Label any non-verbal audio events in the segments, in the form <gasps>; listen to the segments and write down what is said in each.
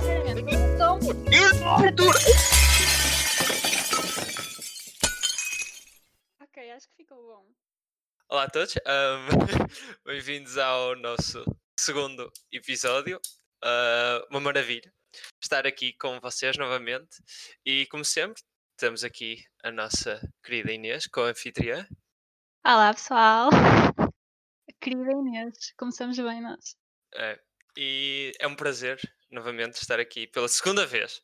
sinceramente. Ok, acho que ficou bom. Olá a todos, ahm, <laughs> bem-vindos ao nosso segundo episódio. Ah, uma maravilha estar aqui com vocês novamente. E como sempre, temos aqui a nossa querida Inês, com a anfitriã. Olá, pessoal. Querida Inês, começamos bem nós. É, e é um prazer novamente estar aqui pela segunda vez.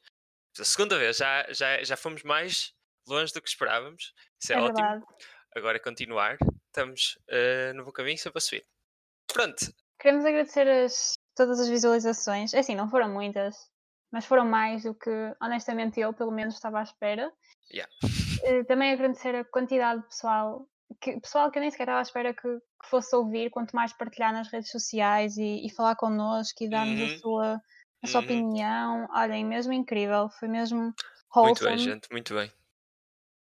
Pela segunda vez, já, já, já fomos mais longe do que esperávamos. Isso é, É ótimo. verdade. Agora é continuar. Estamos ah, no bom caminho, sempre a subir. Pronto, Queremos agradecer as- todas as visualizações. É assim, não foram muitas, mas foram mais do que, honestamente, eu, pelo menos, estava à espera. Yeah. Eh, Também agradecer a quantidade de pessoal, que, pessoal que eu nem sequer estava à espera que, que fosse ouvir, quanto mais partilhar nas redes sociais e, e falar connosco e dar-nos Uhum. a sua, a sua Uhum. opinião. Olhem, mesmo incrível, foi mesmo muito wholesome. bem, gente, muito bem.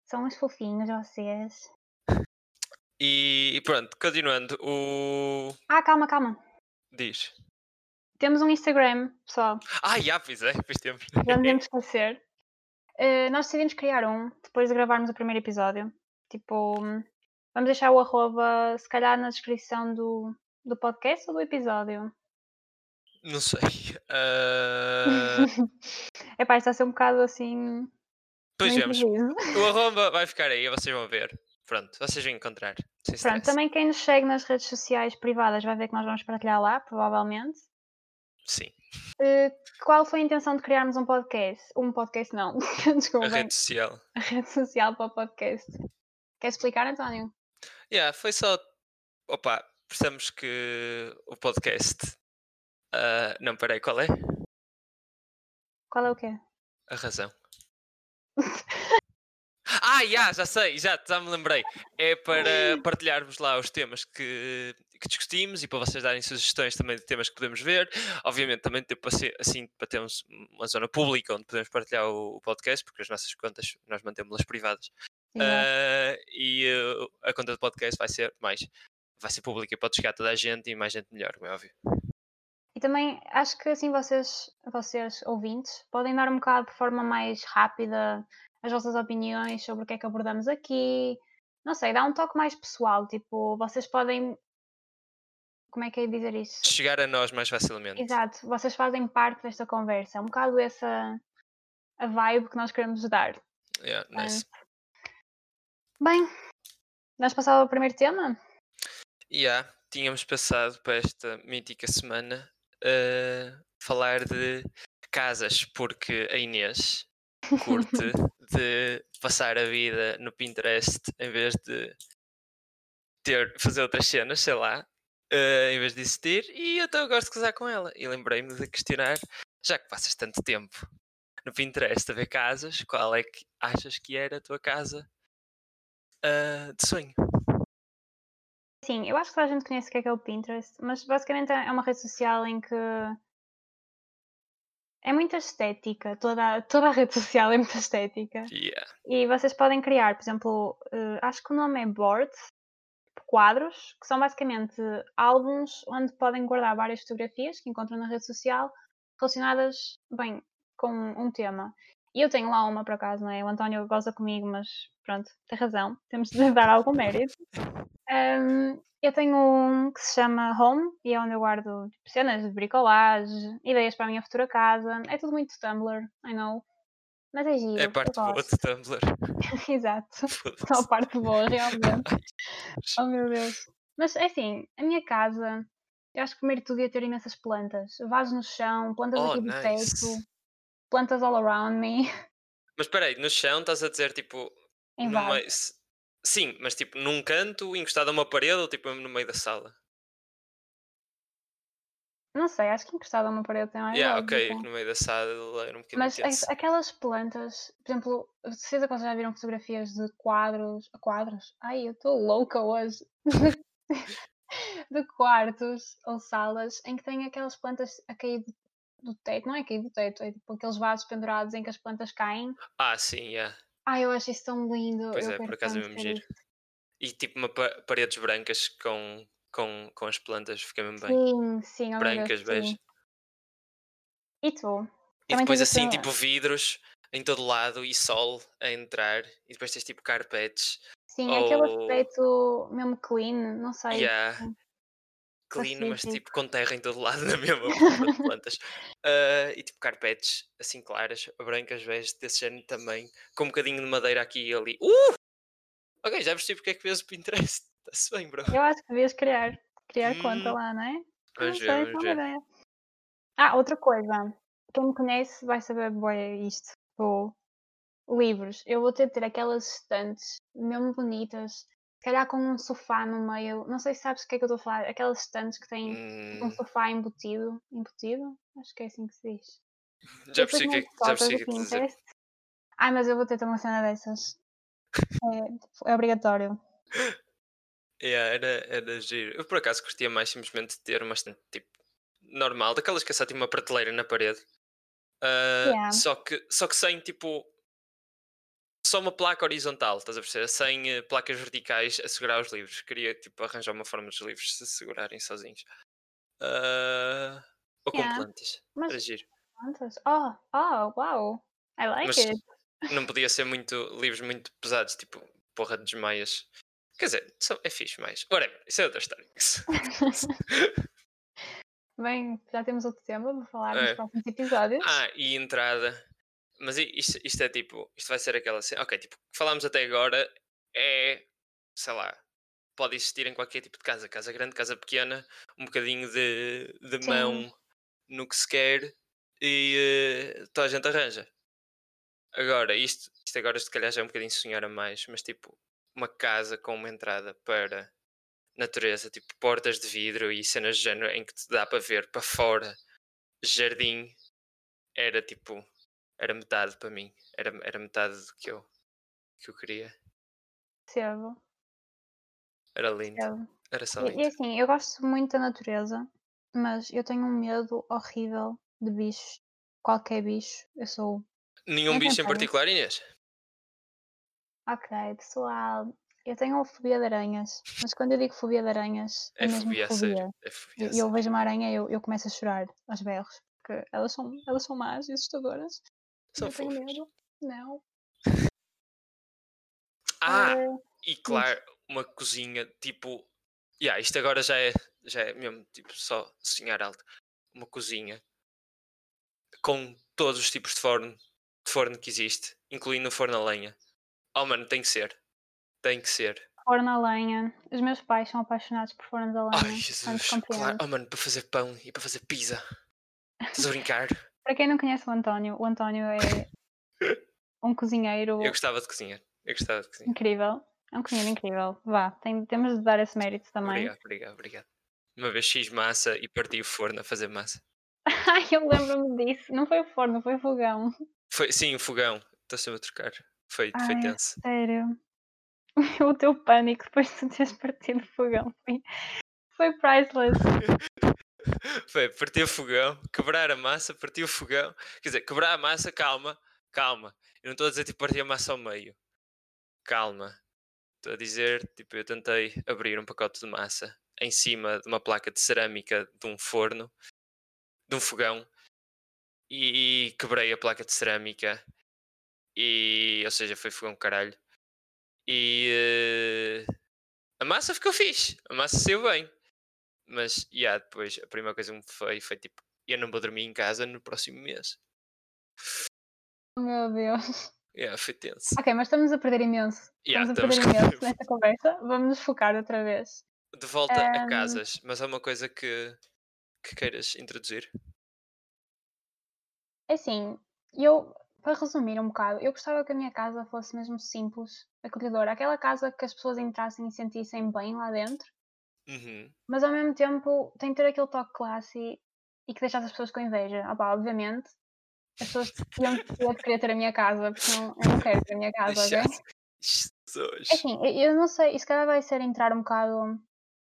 São uns fofinhos vocês. E, e pronto, continuando, o. Ah, calma, calma. Diz. Temos um Instagram, pessoal. Ah, já, pois é, pois temos. Já me <laughs> esquecer. Eh, nós decidimos criar um depois de gravarmos o primeiro episódio. Tipo, hum, vamos deixar o arroba, se calhar, na descrição do, do podcast ou do episódio. Não sei. <laughs> Ah, <laughs> É pá, está a ser um bocado assim. Pois vemos. O <laughs> arroba vai ficar aí, vocês vão ver. Pronto, vocês vão encontrar. Pronto, stress. também quem nos segue nas redes sociais privadas vai ver que nós vamos partilhar lá, provavelmente. Sim. Eh, qual foi a intenção de criarmos um podcast? Um podcast não, desculpa, A rede social. a rede social para o podcast. Quer explicar, António? Yeah, foi só. Opa, percebemos que o podcast. Ah, não, peraí, qual é? Qual é o quê? A razão. <laughs> Ah, já, já sei, já, já me lembrei. É para <laughs> partilharmos lá os temas que, que discutimos e para vocês darem sugestões também de temas que podemos ver. Obviamente, também tipo, assim, assim, para termos uma zona pública onde podemos partilhar o, o podcast, porque as nossas contas nós mantemos-las privadas. Ah, e uh, a conta do podcast vai ser mais. Vai ser pública e pode chegar a toda a gente e mais gente melhor, como é óbvio. E também acho que assim vocês, vocês ouvintes, podem dar um bocado de forma mais rápida as vossas opiniões sobre o que é que abordamos aqui. Não sei, dá um toque mais pessoal. Tipo, vocês podem. Como é que é dizer isso? Chegar a nós mais facilmente. Exato, vocês fazem parte desta conversa. É um bocado essa a vibe que nós queremos dar. Yeah, nice. Bem, vamos passar ao primeiro tema? Yeah, tínhamos passado para esta mítica semana a falar de casas, porque a Inês curte <laughs> de passar a vida no Pinterest em vez de ter, fazer outras cenas, sei lá, eh, em vez de existir, e então eu gosto de casar com ela. E lembrei-me de questionar, já que passas tanto tempo no Pinterest a ver casas, qual é que achas que era a tua casa ah, de sonho? Sim, eu acho que toda a gente conhece o que é que é o Pinterest, mas basicamente é uma rede social em que é muita estética, toda, toda a rede social é muita estética. Yeah. E vocês podem criar, por exemplo, eh, acho que o nome é boards, quadros, que são basicamente álbuns onde podem guardar várias fotografias que encontram na rede social relacionadas, bem, com um tema. E eu tenho lá uma, por acaso, não é? O António goza comigo, mas pronto, tem razão, temos de <laughs> dar algum mérito. Ahm, eu tenho um que se chama Home e é onde eu guardo tipo, cenas de bricolagem, ideias para a minha futura casa. É tudo muito Tumblr, I know. Mas é giro. É parte boa de Tumblr. <laughs> Exato. Só a parte boa, realmente. <laughs> Oh meu Deus. Mas é assim, a minha casa, eu acho que primeiro de tudo ia ter imensas plantas. Vasos no chão, plantas Oh, aqui do nice. teto, plantas all around me, <laughs> Mas espera aí, no chão estás a dizer tipo. em s- Sim, mas tipo num canto, encostado a uma parede ou tipo no meio da sala? Não sei, acho que encostado a uma parede tem mais yeah, ok, lógica. no meio da sala era um bocadinho Mas aquelas plantas, por exemplo, de vocês já viram fotografias de quadros. Quadros? Ai, eu estou louca hoje. <laughs> de quartos ou salas em que tem aquelas plantas a cair do, do teto. Não é cair do teto, é tipo aqueles vasos pendurados em que as plantas caem. Ah, sim, yeah. Ai, eu acho isso tão lindo. pois eu é, por acaso é mesmo giro. E tipo uma pa- paredes brancas com, com, com as plantas, fica mesmo bem. Sim, sim, Brancas, bege. E tu? E Também depois assim, aquele- tipo vidros em todo lado e sol a entrar. E depois tens tipo carpetes. Sim, aquele ou- aspecto mesmo clean, não sei. Yeah. Clean, mas tipo com terra em todo lado <laughs> na mesma de plantas. Ah, e tipo carpetes assim claras, brancas, beijas, desse género também. Com um bocadinho de madeira aqui e ali. Uh! Ok, já percebi porque é que vês o Pinterest. <laughs> Está-se bem, bro. Eu acho que devias criar, criar conta Hum, lá, não é? Não Vamos sei, ver, é vamos ver. ideia. Ah, outra coisa. Quem me conhece vai saber bem isto. Ou livros. Eu vou ter de ter aquelas estantes mesmo bonitas. Se calhar com um sofá no meio. Não sei se sabes o que é que eu estou a falar. Aquelas estantes que têm tipo, um Hum, sofá embutido. Embutido? Acho que é assim que se diz. já percebi o que é já percebi que dizer. Ai, mas eu vou ter uma cena dessas. É, é obrigatório. Yeah, era, era giro. Eu por acaso curtia mais simplesmente ter uma estante tipo normal, daquelas que é só tipo uma prateleira na parede. Ah, Yeah. só, que, só que sem tipo só uma placa horizontal, estás a perceber? Sem eh, placas verticais a segurar os livros. Queria tipo arranjar uma forma dos livros se segurarem sozinhos. Ah, ou com Yeah. plantas. Mas Era giro. quantas? Oh, oh, wow. I like Mas it. não podia ser muito livros muito pesados, tipo porra de desmaias. Quer dizer, é fixe, mas. Whatever, isso é outra história. <laughs> Bem, já temos outro tema para falar nos É. próximos episódios. Ah, e entrada. Mas isto, isto é tipo. Isto vai ser aquela cena. Ok, tipo, o que falámos até agora é. Sei lá. Pode existir em qualquer tipo de casa. Casa grande, casa pequena. Um bocadinho de, de Sim. mão no que se quer. E eh, toda a gente arranja. Agora, isto, isto agora se calhar já é um bocadinho sonhar a mais. Mas tipo, uma casa com uma entrada para natureza. Tipo, portas de vidro e cenas de género em que te dá para ver para fora. Jardim. Era tipo era metade para mim. Era, era metade do que eu, que eu queria. Percebo, Era lindo. percebo. Era só E, lindo. e assim, eu gosto muito da natureza, mas eu tenho um medo horrível de bichos. Qualquer bicho. Eu sou. Nenhum nem bicho em particular, Inês? Ok, pessoal. Eu tenho fobia de aranhas. Mas quando eu digo fobia de aranhas, é, É mesmo fobia sério. É fobia E eu vejo uma aranha e eu, eu começo a chorar aos berros. Porque elas são, elas são más e assustadoras. São eu tenho fofas. medo. Não. Ah, Eh, e claro, uma cozinha tipo. Yeah, isto agora já é, já é mesmo tipo só sonhar alto. Uma cozinha com todos os tipos de forno, de forno que existe, incluindo o forno a lenha. Oh mano, tem que ser. Tem que ser. forno a lenha. Os meus pais são apaixonados por fornos a lenha. Ai Jesus, claro. Oh mano, para fazer pão e para fazer pizza. Estás a brincar? <laughs> Para quem não conhece o António, o António é um cozinheiro Eu gostava de cozinhar. Eu gostava de cozinhar. incrível. É um cozinheiro incrível. Vá, tem- temos de dar esse mérito também. Obrigado, obrigado, obrigado. Uma vez fiz massa e parti o forno a fazer massa. <laughs> Ai, eu lembro-me disso. Não foi o forno, foi o fogão. Foi, sim, o fogão. Estou sempre a trocar. Foi, foi Ai, tenso. sério. <laughs> O teu pânico depois de teres partido o fogão foi, foi priceless. <laughs> <laughs> Foi partir o fogão, quebrar a massa, partir o fogão. Quer dizer, quebrar a massa, calma, calma. Eu não estou a dizer tipo partir a massa ao meio. Calma. Estou a dizer, tipo, eu tentei abrir um pacote de massa em cima de uma placa de cerâmica de um forno, de um fogão, e, quebrei a placa de cerâmica. E, ou seja, foi fogão caralho. E eh, a massa ficou fixe, a massa saiu bem. Mas, yeah, depois, a primeira coisa que me foi, foi tipo, eu não vou dormir em casa no próximo mês. Meu Deus. Yeah, foi tenso. Ok, mas estamos a perder imenso. Yeah, estamos a perder com- imenso <laughs> nesta conversa. Vamos nos focar outra vez. De volta a Ahm. casas, mas há uma coisa que, que queiras introduzir? É Assim, eu, para resumir um bocado, eu gostava que a minha casa fosse mesmo simples, acolhedora. Aquela casa que as pessoas entrassem e sentissem bem lá dentro, Uhum. mas ao mesmo tempo tem que ter aquele toque classe e que deixasse as pessoas com inveja. Ah, pá, obviamente, as pessoas iam <laughs> querer ter a minha casa, porque não, eu não quero ter a minha casa, ok? Jesus. É Assim, eu não sei, isso calhar vai ser entrar um bocado.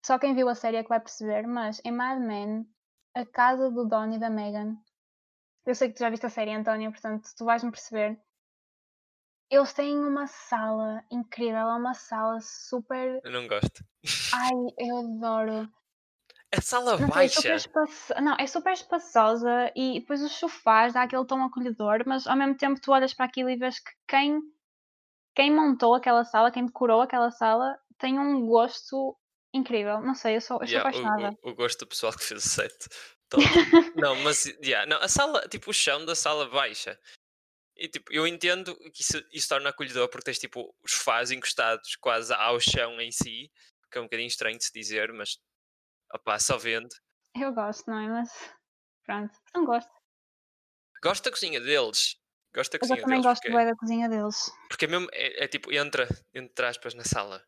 Só quem viu a série é que vai perceber, mas em Mad Men, a casa do Don e da Megan. Eu sei que tu já viste a série, António, portanto tu vais-me perceber. Eles têm uma sala incrível, é uma sala super. Eu não gosto. <laughs> Ai, eu adoro. A sala Não sei, é baixa. espaço... não, é super espaçosa e depois os sofás dá aquele tom acolhedor, mas ao mesmo tempo tu olhas para aquilo e vês que quem, quem montou aquela sala, quem decorou aquela sala, tem um gosto incrível. Não sei, eu sou, eu sou Yeah, apaixonada. o, o, o gosto do pessoal que fez o set. <laughs> Todo. não, mas yeah, não, a sala, tipo, o chão da sala baixa. E tipo, eu entendo que isso, isso torna acolhedor porque tens tipo os sofás encostados quase ao chão em si, que é um bocadinho estranho de se dizer, mas opá, só vendo. Eu gosto, não é? Mas pronto, não gosto. Gosto da cozinha deles. Gosto da Mas eu cozinha também deles. gosto Porque, bem da cozinha deles. porque é mesmo, é, é tipo, entra, entre aspas, na sala.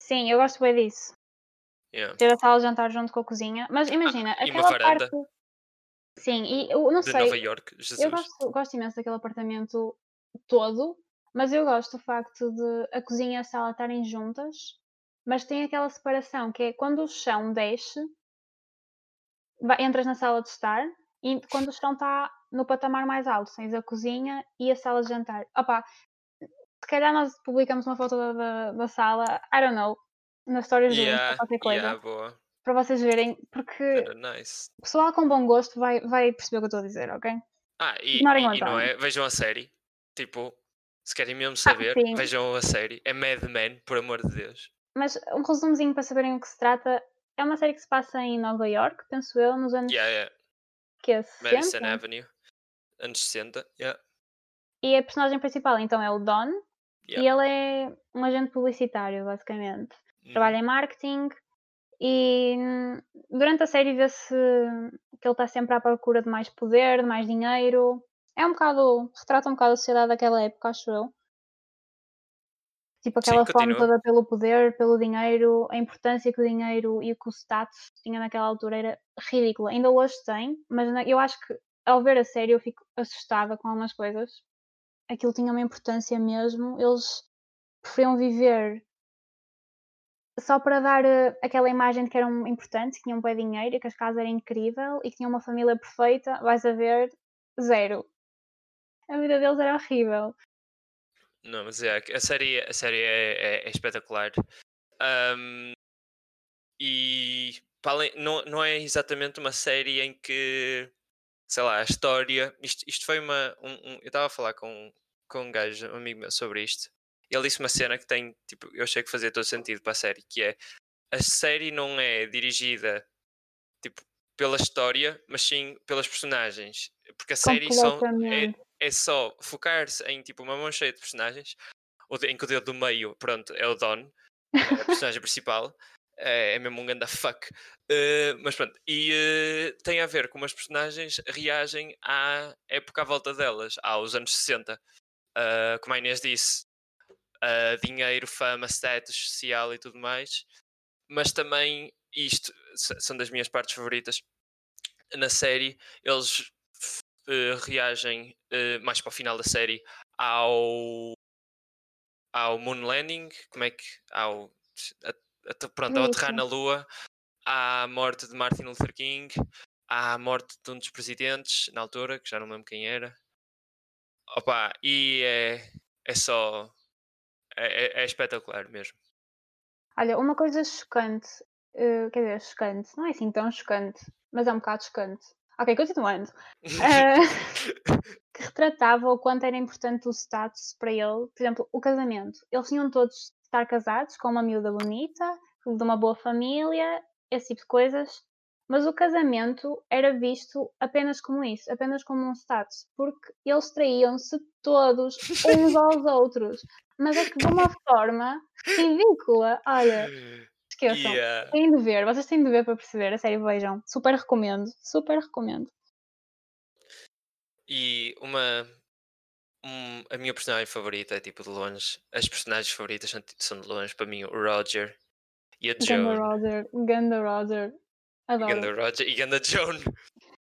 Sim, eu gosto bem disso. Yeah. Ter a sala de jantar junto com a cozinha. Mas <laughs> imagina, uma aquela parte. Sim, e eu não De sei. Nova York, Jesus. Eu gosto, gosto imenso daquele apartamento todo, mas eu gosto do facto de a cozinha e a sala estarem juntas, mas tem aquela separação que é quando o chão desce, entras na sala de estar e quando o chão está no patamar mais alto, tens a cozinha e a sala de jantar. Opa, se calhar nós publicamos uma foto da, da, da sala, I don't know, nas histórias do Yeah, qualquer coisa, yeah, boa. para vocês verem, porque nice. o pessoal com bom gosto vai, vai perceber o que eu estou a dizer, ok? Ah, e, e- não é? Vejam a série. Tipo, se querem mesmo saber, Ah, vejam a série. É Mad Men, por amor de Deus. Mas um resumozinho para saberem o que se trata. É uma série que se passa em Nova York, penso eu, nos anos Yeah, yeah. que é 60. Madison Avenue. Anos 60. Yeah. E a personagem principal então é o Don. E Yeah. ele é um agente publicitário, basicamente. Trabalha em marketing. E hum, durante a série vê-se que ele está sempre à procura de mais poder, de mais dinheiro. É um bocado. retrata um bocado a sociedade daquela época, acho eu. Tipo Sim, aquela fome continua. toda pelo poder, pelo dinheiro, a importância que o dinheiro e o que o status tinha naquela altura era ridícula. Ainda hoje tem, mas eu acho que ao ver a série eu fico assustada com algumas coisas. Aquilo tinha uma importância mesmo. Eles preferiam viver só para dar eh, aquela imagem de que eram importantes, que tinham bem dinheiro e que as casas eram incrível e que tinham uma família perfeita. Vais a ver, zero. A vida deles era horrível. Não, mas é, a série, a série é, é- é espetacular. Ahm, e além- não, não é exatamente uma série em que, sei lá, a história. Isto, isto foi uma. um- um- eu estava a falar com, com um gajo, um amigo meu, sobre isto. Ele disse uma cena que tem, tipo, eu achei que fazia todo sentido para a série, que é a série não é dirigida tipo, pela história, mas sim pelas personagens. Porque a série são, é. É só focar-se em tipo uma mão cheia de personagens, em que o dedo do meio, pronto, é o Don, é a personagem <laughs> principal, é, é mesmo um ganda fuck. Eh, mas pronto, e eh, tem a ver como as personagens reagem à época à volta delas, aos anos 60. Ah, como a Inês disse, dinheiro, fama, status social e tudo mais. Mas também isto são das minhas partes favoritas na série. Eles reagem eh, mais para o final da série ao ao moon landing, como é que ao a, a- pronto, ao aterrar na lua, à morte de Martin Luther King, à morte de um dos presidentes na altura, que já não lembro quem era. Opa, e é, é só é, é- é espetacular mesmo. Olha, uma coisa chocante, eh, quer dizer, chocante, não é assim tão chocante, mas é um bocado chocante. Ok, continuando. <laughs> Eh, que retratava o quanto era importante o status para ele. Por exemplo, o casamento. Eles tinham todos de estar casados com uma miúda bonita, de uma boa família, esse tipo de coisas. Mas o casamento era visto apenas como isso, apenas como um status, porque eles traíam-se todos uns <laughs> aos outros. Mas é que de uma forma ridícula. Olha, esqueçam. Yeah. Têm de ver, vocês têm de ver para perceber, a sério, vejam. Super recomendo, super recomendo. E uma. um- a minha personagem favorita é tipo de longe. As personagens favoritas são, ti- são de longe para mim o Roger e a Ganda Joan. Roger, Ganda Roger. Adoro. Ganda Roger e Ganda Joan.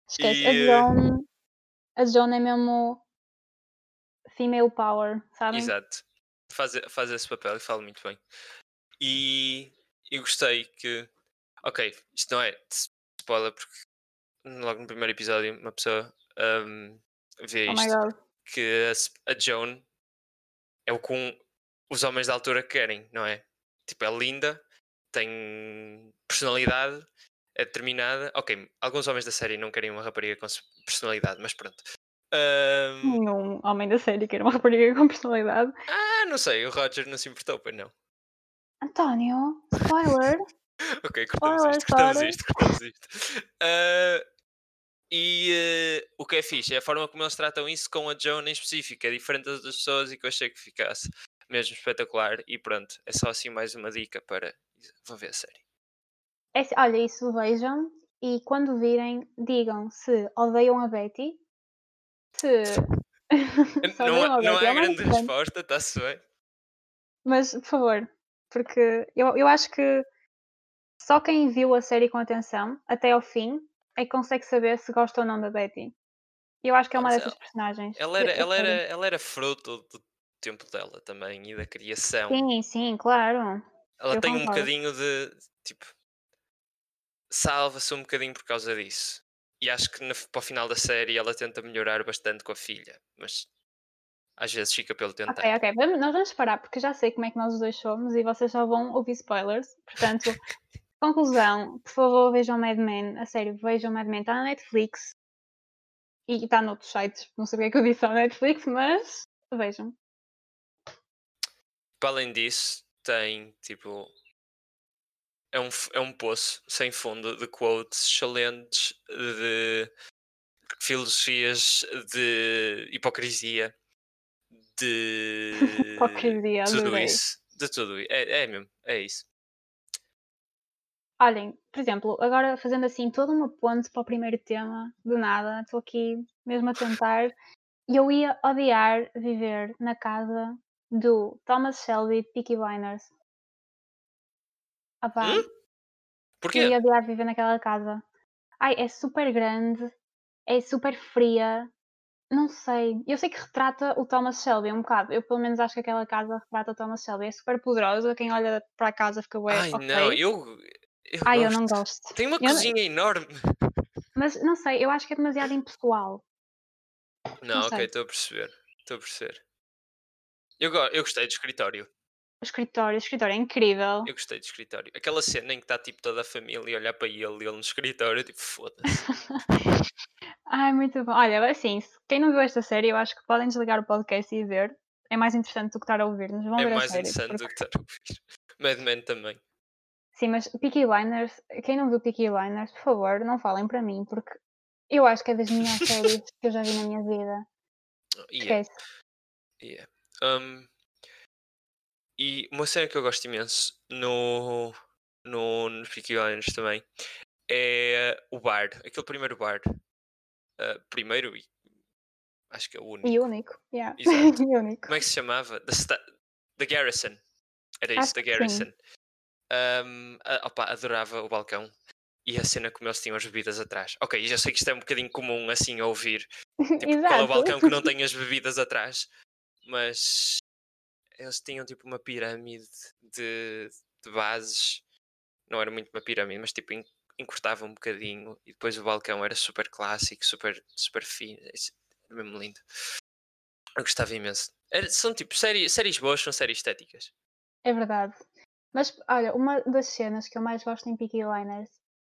Esquece, E, a eh, Joan. A Joan é mesmo female power, sabem? Exato. Faz, faz esse papel e fala muito bem. E eu gostei que. Ok, isto não é spoiler porque logo no primeiro episódio uma pessoa ahm, vê Oh isto. que a, a Joan é o que um- os homens da altura querem, não é? Tipo, é linda, tem personalidade, é determinada. Ok, alguns homens da série não querem uma rapariga com personalidade, mas pronto. Um... Nenhum homem da série quer uma rapariga com personalidade. Ah, não sei, o Roger não se importou, pois não. António, spoiler. <laughs> ok, cortamos Spoiler, isto, cortamos isto, cortamos isto. Uh, e uh, o que é fixe é a forma como eles tratam isso com a Joan em específico. É diferente das outras pessoas e que eu achei que ficasse mesmo espetacular. E pronto, é só assim mais uma dica para. Vão ver a série. É olha, isso vejam e quando virem, digam se odeiam a Betty, se. <laughs> <laughs> não, odeiam a há- não Betty, há é grande importante. resposta, está-se bem. Mas, por favor, porque eu, eu acho que só quem viu a série com atenção até ao fim é que consegue saber se gosta ou não da Betty. E eu acho que é uma Mas dessas personagens. Ela era, ela, era, ela era fruto do tempo dela também e da criação. Sim, sim, claro. ela eu tem um concordo. bocadinho de tipo salva-se um bocadinho por causa disso. E acho que no, para o final da série ela tenta melhorar bastante com a filha, mas às vezes fica pelo tentar. Ok, ok. Vamos- nós vamos parar porque já sei como é que nós os dois somos e vocês já vão ouvir spoilers. Portanto, <laughs> conclusão, por favor, vejam Mad Men. A sério, vejam Mad Men. Está na Netflix e está noutros sites. Não sei o que é que eu disse ao Netflix, mas vejam. Para além disso, tem tipo. É um, é um poço sem fundo de quotes excelentes, de filosofias, de hipocrisia, de <laughs> Hipocrisia, tudo isso. De tudo isso. É, é mesmo, é isso. Olhem, por exemplo, agora fazendo assim toda uma ponte para o primeiro tema, do nada, estou aqui mesmo a tentar, e eu ia odiar viver na casa do Thomas Shelby de Peaky Blinders. Ah pá, Hum? eu Porquê? ia odiar viver naquela casa. Ai, é super grande, é super fria, não sei. Eu sei que retrata o Thomas Shelby um bocado. Eu pelo menos acho que aquela casa retrata o Thomas Shelby. É super poderosa, quem olha para a casa fica bué, Ai ok. não, eu. Eu Ai, eu gosto. não gosto. Tem uma Eu não- cozinha enorme. <laughs> Mas não sei, eu acho que é demasiado impessoal. Não, ok, sei. estou a perceber. Estou a perceber. Eu, eu gostei do escritório. O escritório, o escritório é incrível. Eu gostei do escritório. Aquela cena em que está tipo toda a família a olhar para ele e ele no escritório, tipo, foda-se. <laughs> Ai, muito bom. Olha, assim, se- quem não viu esta série, eu acho que podem desligar o podcast e ver. É mais interessante do que estar a ouvir-nos. Vão É ver a mais série. interessante porque- do que estar a ouvir. <laughs> Mad Men também. Sim, mas Peaky Blinders, quem não viu Peaky Blinders, por favor, não falem para mim, porque eu acho que é das melhores <laughs> séries que eu já vi na minha vida. Yeah, Esquece. yeah. Um, e uma cena que eu gosto imenso no, no, nos Peaky Blinders também é o bar, aquele primeiro bar. Uh, primeiro e acho que é o único. E único. Yeah. Exato. <laughs> e único. Como é que se chamava? The, Sta- The Garrison. Era Acho isso, The que sim. Garrison. Um, opa, adorava o balcão e a cena como eles tinham as bebidas atrás. Ok, já sei que isto é um bocadinho comum assim a ouvir. <laughs> Tipo, qual é o balcão que não <laughs> tem as bebidas atrás? Mas eles tinham tipo uma pirâmide de, de bases. Não era muito uma pirâmide, mas tipo en- encurtava um bocadinho e depois o balcão era super clássico, super, super fino. Era mesmo lindo. Eu gostava imenso. Era- são tipo séries, séries boas, são séries estéticas. É verdade. Mas, olha, uma das cenas que eu mais gosto em Peaky Blinders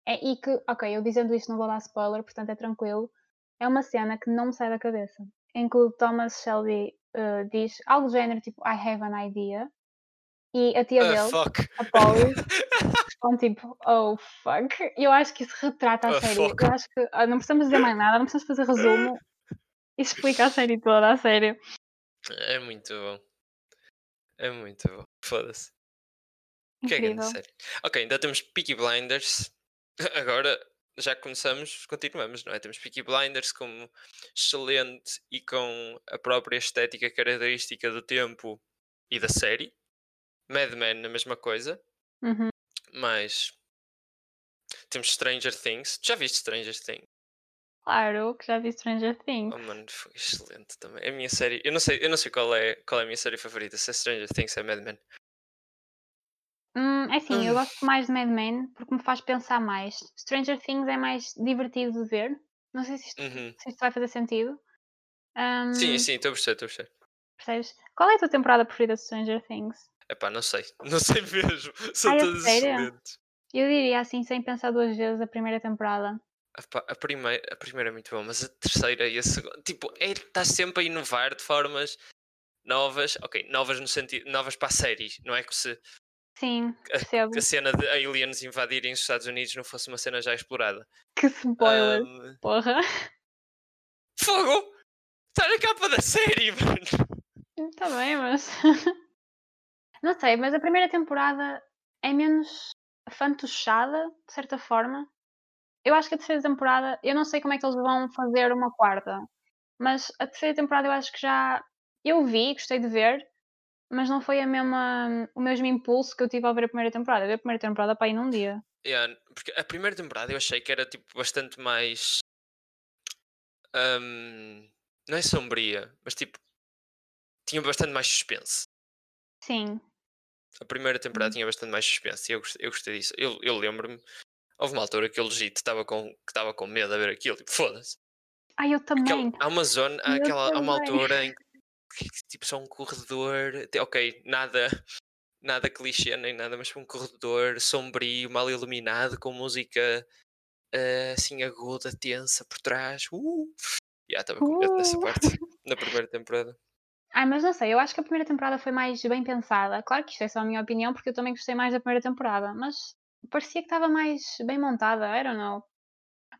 é, e que, ok, eu dizendo isto não vou dar spoiler, portanto é tranquilo, é uma cena que não me sai da cabeça, em que o Thomas Shelby eh, diz algo do género tipo I have an idea e a tia Ah, dele, fuck. a Polly, <laughs> responde tipo oh fuck. Eu acho que isso retrata a Oh, série. fuck. Eu acho que ah, não precisamos dizer mais nada, não precisamos fazer resumo. Isso explica a série toda, a sério. É muito bom. É muito bom. Foda-se. Que é grande Incrível. série. Ok, ainda temos Peaky Blinders. <laughs> Agora, já que começamos, continuamos, não é? Temos Peaky Blinders como excelente e com a própria estética característica do tempo e da série. Mad Men, a mesma coisa. Uhum. Mas temos Stranger Things. Já viste Stranger Things? Claro que já vi Stranger Things. Oh mano, foi excelente também. É a minha série. Eu não sei, eu não sei qual, é, qual é a minha série favorita. Se é Stranger Things, é Mad Men. Hum, é assim, eu Hum. gosto mais de Mad Men porque me faz pensar mais. Stranger Things é mais divertido de ver. Não sei se isto, Uhum. se isto vai fazer sentido. Hum, Sim, sim, estou a perceber, estou a perceber. Percebes? Qual é a tua temporada preferida de Stranger Things? Epá, não sei. <laughs> Não sei mesmo. São Ai, a todas excelentes. Eu diria assim, sem pensar duas vezes, a primeira temporada. A, a, primeira, a primeira é muito boa, mas a terceira e a segunda. Tipo, é, está sempre a inovar de formas novas. Ok, novas no sentido. Novas para a série. Não é que se. Sim, percebo. Que a cena de aliens invadirem os Estados Unidos não fosse uma cena já explorada. Que spoiler, um... porra. Fogo! Está na capa da série, <laughs> mano! Está bem, mas. <laughs> não sei, mas a primeira temporada é menos fantochada, de certa forma. Eu acho que a terceira temporada, eu não sei como é que eles vão fazer uma quarta, mas a terceira temporada eu acho que já. Eu vi, gostei de ver, mas não foi a mesma, o mesmo impulso que eu tive ao ver a primeira temporada. Eu vi a primeira temporada para ir num dia. Yeah, porque a primeira temporada eu achei que era tipo bastante mais. Um, não é sombria, mas tipo. Tinha bastante mais suspense. Sim. A primeira temporada tinha bastante mais suspense e eu gostei, eu gostei disso. Eu, eu lembro-me, houve uma altura que eu legit estava com, que estava com medo a ver aquilo, tipo, foda-se. Ah, eu também. Aquela, há uma zona, há, aquela, há uma altura em que tipo só um corredor, ok, nada, <laughs> nada clichê nem nada, mas um corredor sombrio, mal iluminado, com música uh, assim aguda, tensa por trás. Uh! Já yeah, estava com medo uh! parte <laughs> na primeira temporada. Ah, mas não sei, eu acho que a primeira temporada foi mais bem pensada. Claro que isto é só a minha opinião, porque eu também gostei mais da primeira temporada, mas parecia que estava mais bem montada, I don't know.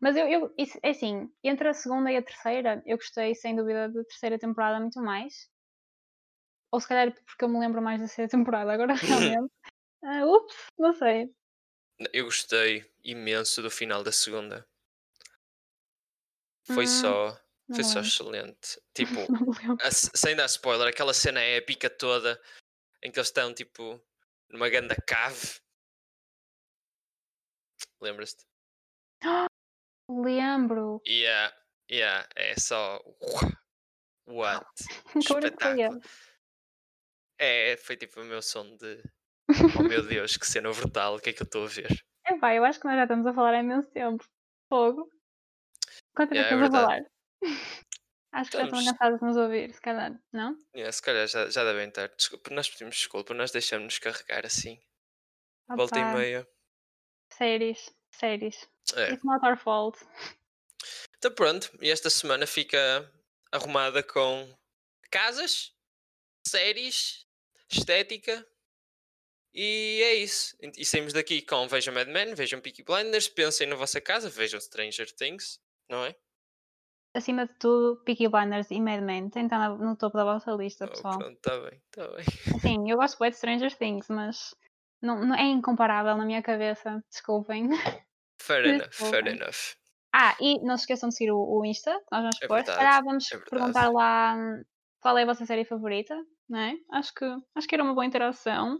Mas eu, eu isso, é assim, entre a segunda e a terceira, eu gostei sem dúvida da terceira temporada muito mais. Ou se calhar porque eu me lembro mais da terceira <laughs> temporada, agora realmente. uh, <laughs> ups, não sei. Eu gostei imenso do final da segunda. Foi hum. só foi só excelente. <laughs> Tipo, a, sem dar spoiler, aquela cena épica toda em que eles estão tipo numa grande cave. Lembras-te? <gasps> Lembro. Yeah, yeah, é só. <laughs> What? <laughs> Espetáculo. É, foi tipo o meu som de. Oh meu Deus, que cena brutal, o que é que eu estou a ver? É pá, eu acho que nós já estamos a falar há imenso tempo. Fogo. Quanto tempo yeah, é estamos é a falar? Acho que já estão cansados de nos ouvir, se calhar, não? Yeah, se calhar já, já devem estar. Desculpa, nós pedimos desculpa, nós deixamos-nos carregar assim. Opa. Volta e meia. Séries, séries. É. It's not our fault. Então pronto, e esta semana fica arrumada com casas, séries, estética e é isso. E saímos daqui com vejam Mad Men, vejam Peaky Blinders, pensem na vossa casa, vejam Stranger Things, não é? Acima de tudo, Peaky Blinders e Mad Men que estar no topo da vossa lista, oh, pessoal. pronto, está bem, está bem. Sim, eu gosto muito de Stranger Things, mas não, não é incomparável na minha cabeça, desculpem. Fair <laughs> enough, fair enough. Ah, e não se esqueçam de seguir o, o Insta, nós vamos é pôr. Calhar vamos é perguntar lá hum, qual é a vossa série favorita, não é? Acho que, acho que era uma boa interação.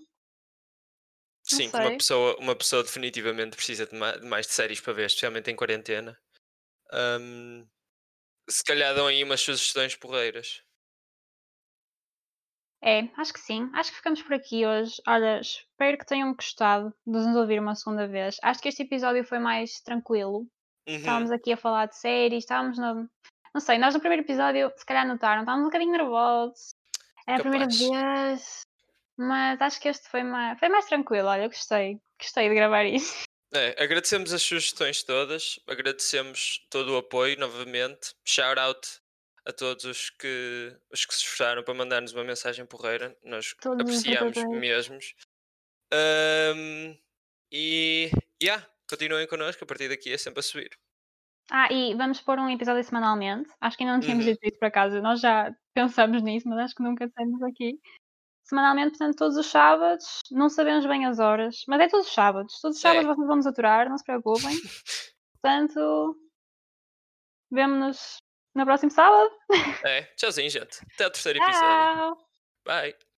Sim, uma pessoa, uma pessoa definitivamente precisa de mais, de mais de séries para ver, especialmente em quarentena. Um, se calhar dão aí umas sugestões porreiras. É, acho que sim. Acho que ficamos por aqui hoje. Olha, espero que tenham gostado de nos ouvir uma segunda vez. Acho que este episódio foi mais tranquilo. Uhum. Estávamos aqui a falar de séries, estávamos no. Não sei, nós no primeiro episódio, se calhar notaram, estávamos um bocadinho nervosos. Era a primeira vez. Mas acho que este foi mais, foi mais tranquilo. Olha, gostei. Gostei de gravar isso. É, agradecemos as sugestões todas, agradecemos todo o apoio novamente. Shout out a todos os que, os que se esforçaram para mandar-nos uma mensagem porreira. Nós todos apreciamos mesmo. Um, e yeah, continuem connosco, a partir daqui é sempre a subir. Ah, e vamos pôr um episódio semanalmente. Acho que ainda não tínhamos uhum. dito isso por acaso. Nós já pensamos nisso, mas acho que nunca temos aqui semanalmente, portanto, todos os sábados. Não sabemos bem as horas, mas é todos os sábados. Todos os sábados é. vocês vão nos aturar, não se preocupem. <laughs> portanto, vemo-nos no próximo sábado. É, tchauzinho, gente. Até o terceiro <laughs> Tchau. episódio. Bye.